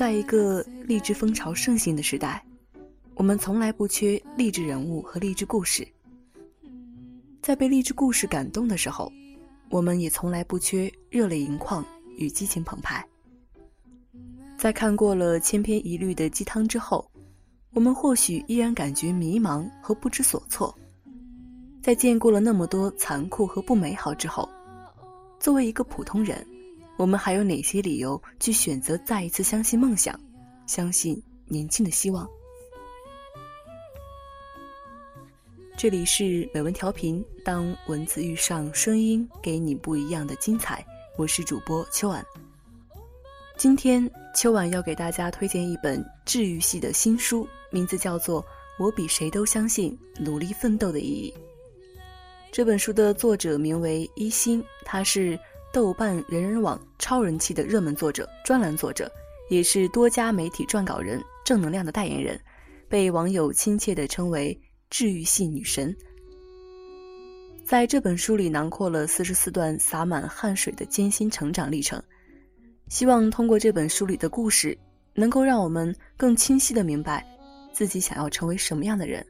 在一个励志风潮盛行的时代，我们从来不缺励志人物和励志故事。在被励志故事感动的时候，我们也从来不缺热泪盈眶与激情澎湃。在看过了千篇一律的鸡汤之后，我们或许依然感觉迷茫和不知所措。在见过了那么多残酷和不美好之后，作为一个普通人，我们还有哪些理由去选择再一次相信梦想，相信年轻的希望？这里是美文调频，当文字遇上声音，给你不一样的精彩。我是主播秋晚。今天秋晚要给大家推荐一本治愈系的新书，名字叫做《我比谁都相信努力奋斗的意义》。这本书的作者名为一心，他是豆瓣人人网超人气的热门作者、专栏作者，也是多家媒体撰稿人、正能量的代言人，被网友亲切地称为“治愈系女神”。在这本书里囊括了四十四段洒满汗水的艰辛成长历程，希望通过这本书里的故事，能够让我们更清晰地明白自己想要成为什么样的人，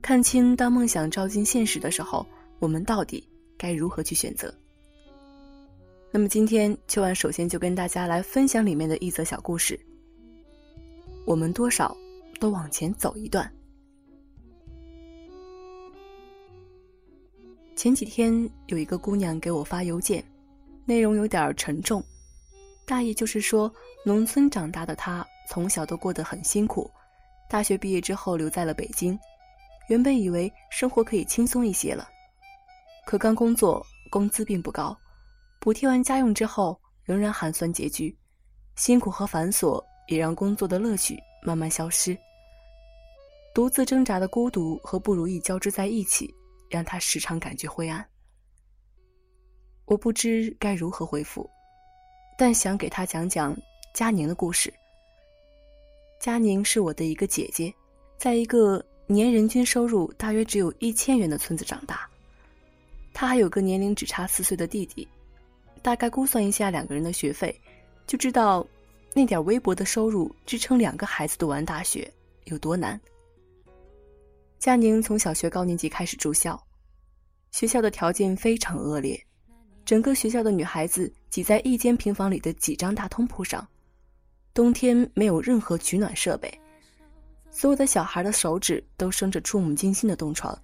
看清当梦想照进现实的时候。我们到底该如何去选择？那么今天秋晚首先就跟大家来分享里面的一则小故事。我们多少都往前走一段。前几天有一个姑娘给我发邮件，内容有点沉重，大意就是说，农村长大的她从小都过得很辛苦，大学毕业之后留在了北京，原本以为生活可以轻松一些了。可刚工作，工资并不高，补贴完家用之后，仍然寒酸拮据，辛苦和繁琐也让工作的乐趣慢慢消失。独自挣扎的孤独和不如意交织在一起，让他时常感觉灰暗。我不知该如何回复，但想给他讲讲佳宁的故事。佳宁是我的一个姐姐，在一个年人均收入大约只有一千元的村子长大。她还有个年龄只差四岁的弟弟，大概估算一下两个人的学费，就知道那点微薄的收入支撑两个孩子读完大学有多难。佳宁从小学高年级开始住校，学校的条件非常恶劣，整个学校的女孩子挤在一间平房里的几张大通铺上，冬天没有任何取暖设备，所有的小孩的手指都生着触目惊心的冻疮。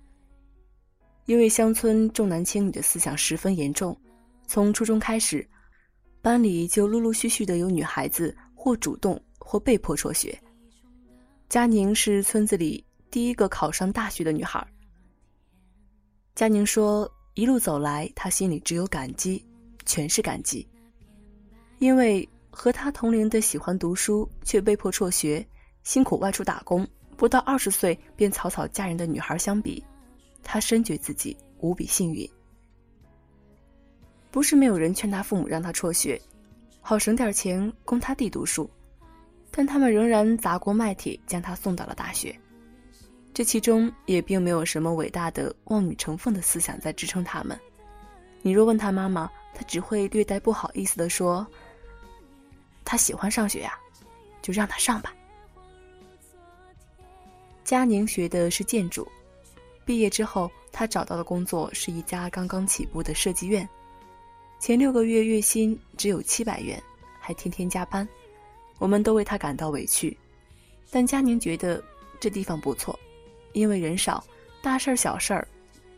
因为乡村重男轻女的思想十分严重，从初中开始，班里就陆陆续续的有女孩子或主动或被迫辍学。佳宁是村子里第一个考上大学的女孩。佳宁说：“一路走来，她心里只有感激，全是感激。因为和她同龄的喜欢读书却被迫辍学、辛苦外出打工、不到二十岁便草草嫁人的女孩相比。”她深觉自己无比幸运。不是没有人劝他父母让他辍学，好省点钱供他弟读书，但他们仍然砸锅卖铁将他送到了大学。这其中也并没有什么伟大的望女成凤的思想在支撑他们。你若问他妈妈，他只会略带不好意思地说：“他喜欢上学呀，就让他上吧。”佳宁学的是建筑。毕业之后，他找到的工作是一家刚刚起步的设计院，前六个月月薪只有七百元，还天天加班。我们都为他感到委屈，但佳宁觉得这地方不错，因为人少，大事儿小事儿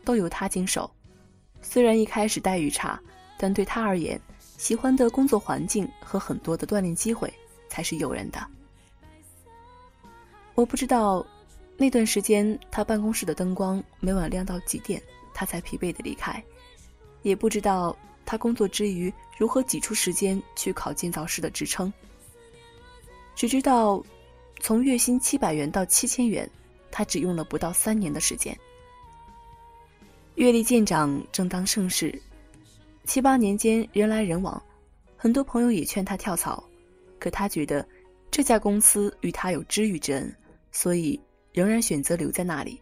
都由他经手。虽然一开始待遇差，但对他而言，喜欢的工作环境和很多的锻炼机会才是诱人的。我不知道。那段时间，他办公室的灯光每晚亮到几点，他才疲惫的离开。也不知道他工作之余如何挤出时间去考建造师的职称。只知道，从月薪七百元到七千元，他只用了不到三年的时间。阅历渐长，正当盛世，七八年间人来人往，很多朋友也劝他跳槽，可他觉得这家公司与他有知遇之恩，所以。仍然选择留在那里。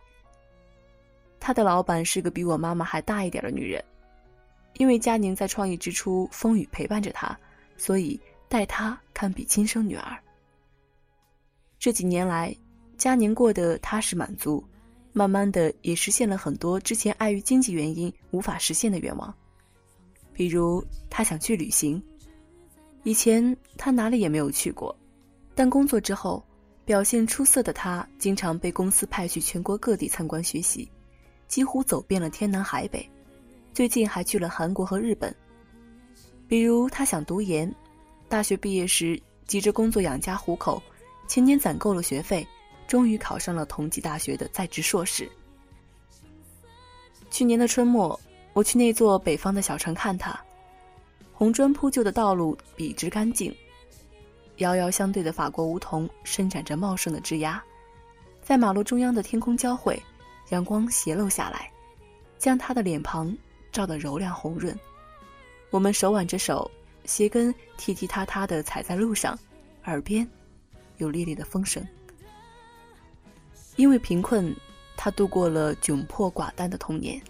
他的老板是个比我妈妈还大一点的女人，因为佳宁在创业之初风雨陪伴着他，所以待他堪比亲生女儿。这几年来，佳宁过得踏实满足，慢慢的也实现了很多之前碍于经济原因无法实现的愿望。比如，他想去旅行。以前他哪里也没有去过，但工作之后，表现出色的他经常被公司派去全国各地参观学习，几乎走遍了天南海北。最近还去了韩国和日本。比如他想读研，大学毕业时急着工作养家糊口，前年攒够了学费，终于考上了同济大学的在职硕士。去年的春末，我去那座北方的小城看他。红砖铺就的道路笔直干净，遥遥相对的法国梧桐伸展着茂盛的枝桠，在马路中央的天空交汇，阳光斜漏下来，将他的脸庞照得柔亮红润。我们手挽着手，鞋跟踢踢踏踏地踩在路上，耳边有烈烈的风声。因为贫困，他度过了窘迫寡淡的童年，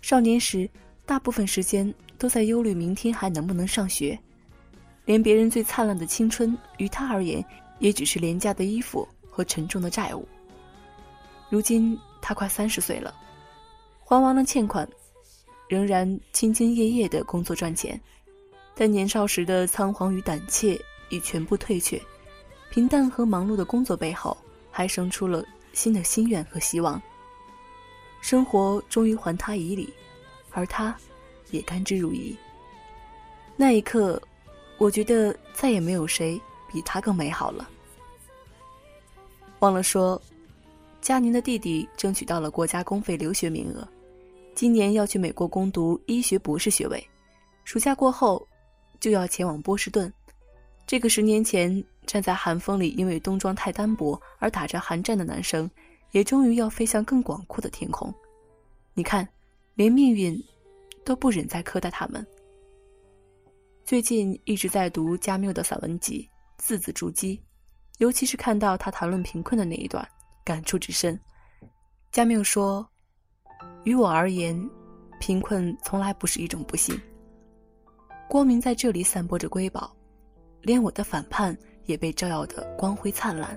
少年时大部分时间。都在忧虑明天还能不能上学，连别人最灿烂的青春，于他而言，也只是廉价的衣服和沉重的债务。如今他快三十岁了，还完了欠款，仍然兢兢业业的工作赚钱，但年少时的仓皇与胆怯已全部退却，平淡和忙碌的工作背后，还生出了新的心愿和希望。生活终于还他以礼，而他。也甘之如饴。那一刻，我觉得再也没有谁比他更美好了。忘了说，佳宁的弟弟争取到了国家公费留学名额，今年要去美国攻读医学博士学位，暑假过后就要前往波士顿。这个十年前站在寒风里因为冬装太单薄而打着寒战的男生，也终于要飞向更广阔的天空。你看，连命运。都不忍再苛待他们。最近一直在读加缪的散文集，字字珠玑，尤其是看到他谈论贫困的那一段，感触之深。加缪说：“于我而言，贫困从来不是一种不幸。光明在这里散播着瑰宝，连我的反叛也被照耀得光辉灿烂。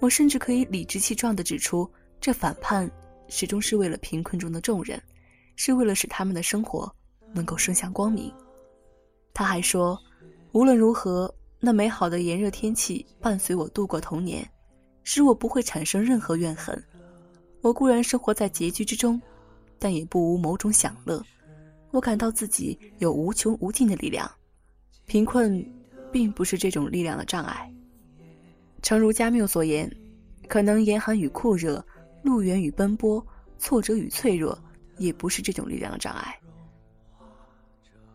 我甚至可以理直气壮地指出，这反叛始终是为了贫困中的众人。”是为了使他们的生活能够升向光明。他还说，无论如何，那美好的炎热天气伴随我度过童年，使我不会产生任何怨恨。我固然生活在拮据之中，但也不无某种享乐。我感到自己有无穷无尽的力量。贫困，并不是这种力量的障碍。诚如加缪所言，可能严寒与酷热，路远与奔波，挫折与脆弱。也不是这种力量的障碍。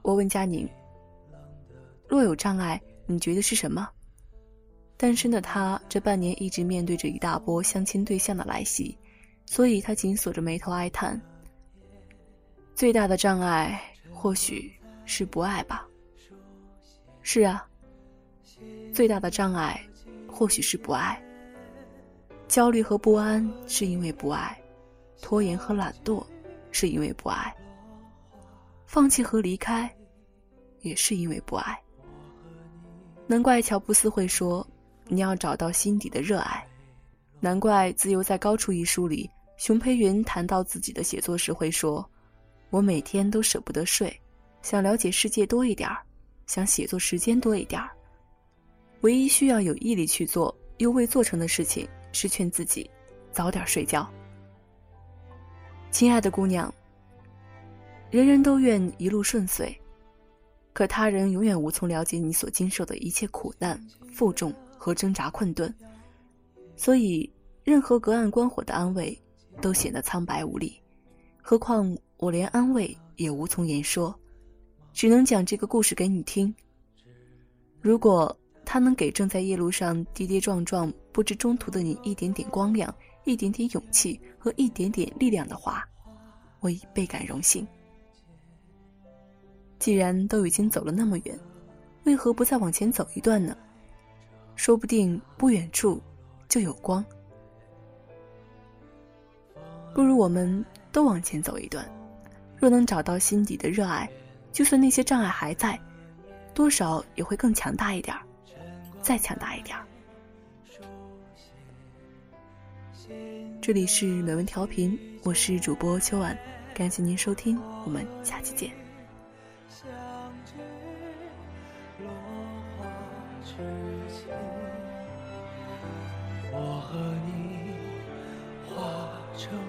我问佳宁：“若有障碍，你觉得是什么？”单身的他这半年一直面对着一大波相亲对象的来袭，所以他紧锁着眉头哀叹：“最大的障碍或许是不爱吧。”是啊，最大的障碍或许是不爱。焦虑和不安是因为不爱，拖延和懒惰。是因为不爱，放弃和离开，也是因为不爱。难怪乔布斯会说：“你要找到心底的热爱。”难怪《自由在高处》一书里，熊培云谈到自己的写作时会说：“我每天都舍不得睡，想了解世界多一点儿，想写作时间多一点儿。唯一需要有毅力去做又未做成的事情，是劝自己早点睡觉。”亲爱的姑娘，人人都愿一路顺遂，可他人永远无从了解你所经受的一切苦难、负重和挣扎困顿，所以任何隔岸观火的安慰都显得苍白无力。何况我连安慰也无从言说，只能讲这个故事给你听。如果他能给正在夜路上跌跌撞撞、不知中途的你一点点光亮，一点点勇气和一点点力量的话，我已倍感荣幸。既然都已经走了那么远，为何不再往前走一段呢？说不定不远处就有光。不如我们都往前走一段。若能找到心底的热爱，就算那些障碍还在，多少也会更强大一点儿，再强大一点儿。这里是美文调频，我是主播秋婉，感谢您收听，我们下期见。我和你化成。